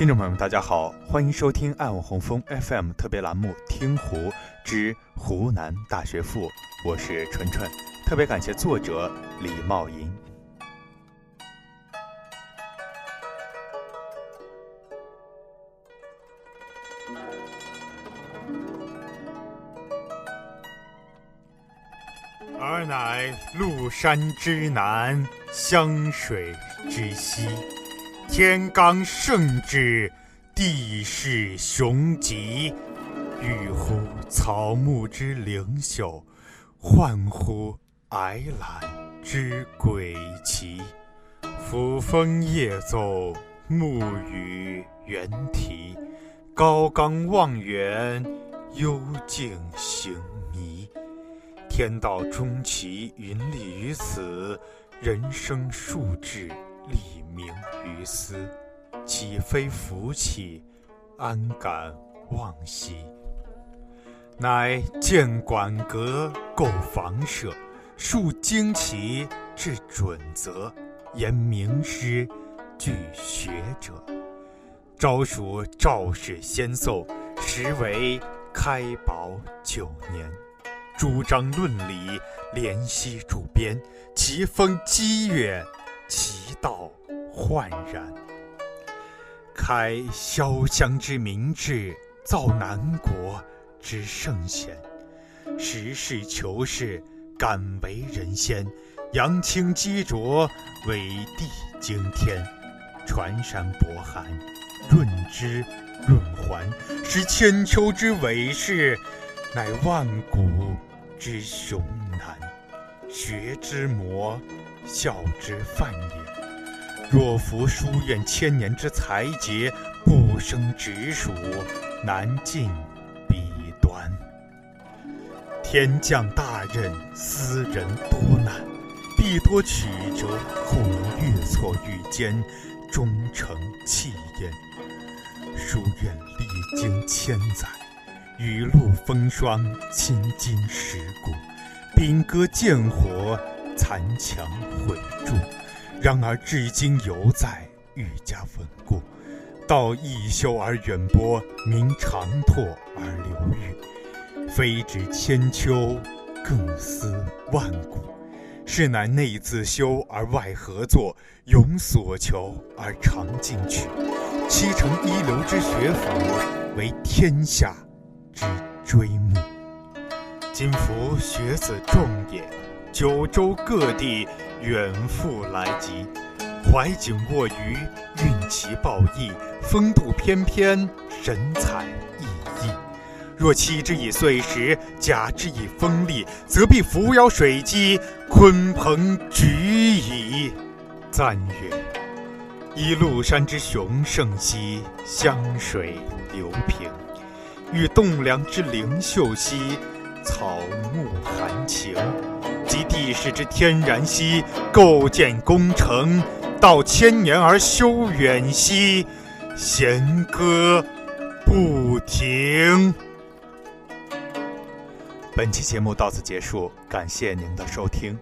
听众朋友们，大家好，欢迎收听爱我红枫 FM 特别栏目《听湖之湖南大学赋》，我是纯纯，特别感谢作者李茂银。儿乃麓山之南，湘水之西。天罡盛至，地势雄极，郁乎草木之灵秀，焕乎霭览之诡奇。抚风夜奏，暮雨猿啼，高冈望远，幽径行迷。天道终其云立于此，人生数至。立名于斯，岂非福气？安敢忘兮？乃建馆阁，构房舍，树旌旗，制准则，言名师，具学者。昭属赵氏先奏，实为开宝九年。主张论理，怜惜主编，其风激越。道焕然，开潇湘之明志，造南国之圣贤。实事求是，敢为人先。扬清激浊，伟地惊天。传山博寒，润之润环，是千秋之伟事，乃万古之雄难。学之魔。孝之范也。若夫书院千年之才杰，不生直属，难尽彼端。天降大任，斯人多难，必多曲折，后能越挫愈坚，终成器焉。书院历经千载，雨露风霜，青筋蚀骨，兵戈剑火。残墙毁柱，然而至今犹在，愈加稳固。道一修而远播，名长拓而流裕。非止千秋，更思万古。是乃内自修而外合作，永所求而常进取。七成一流之学府，为天下之追慕。今夫学子众也。九州各地远赴来集，怀景卧鱼，运奇抱逸，风度翩翩，神采奕奕。若期之以岁时，假之以风力，则必扶摇水击，鲲鹏举矣。赞曰：依麓山之雄盛兮，湘水流平；遇栋梁之灵秀兮，草木含情。意识之天然兮，构建工程，到千年而修远兮，弦歌不停。本期节目到此结束，感谢您的收听。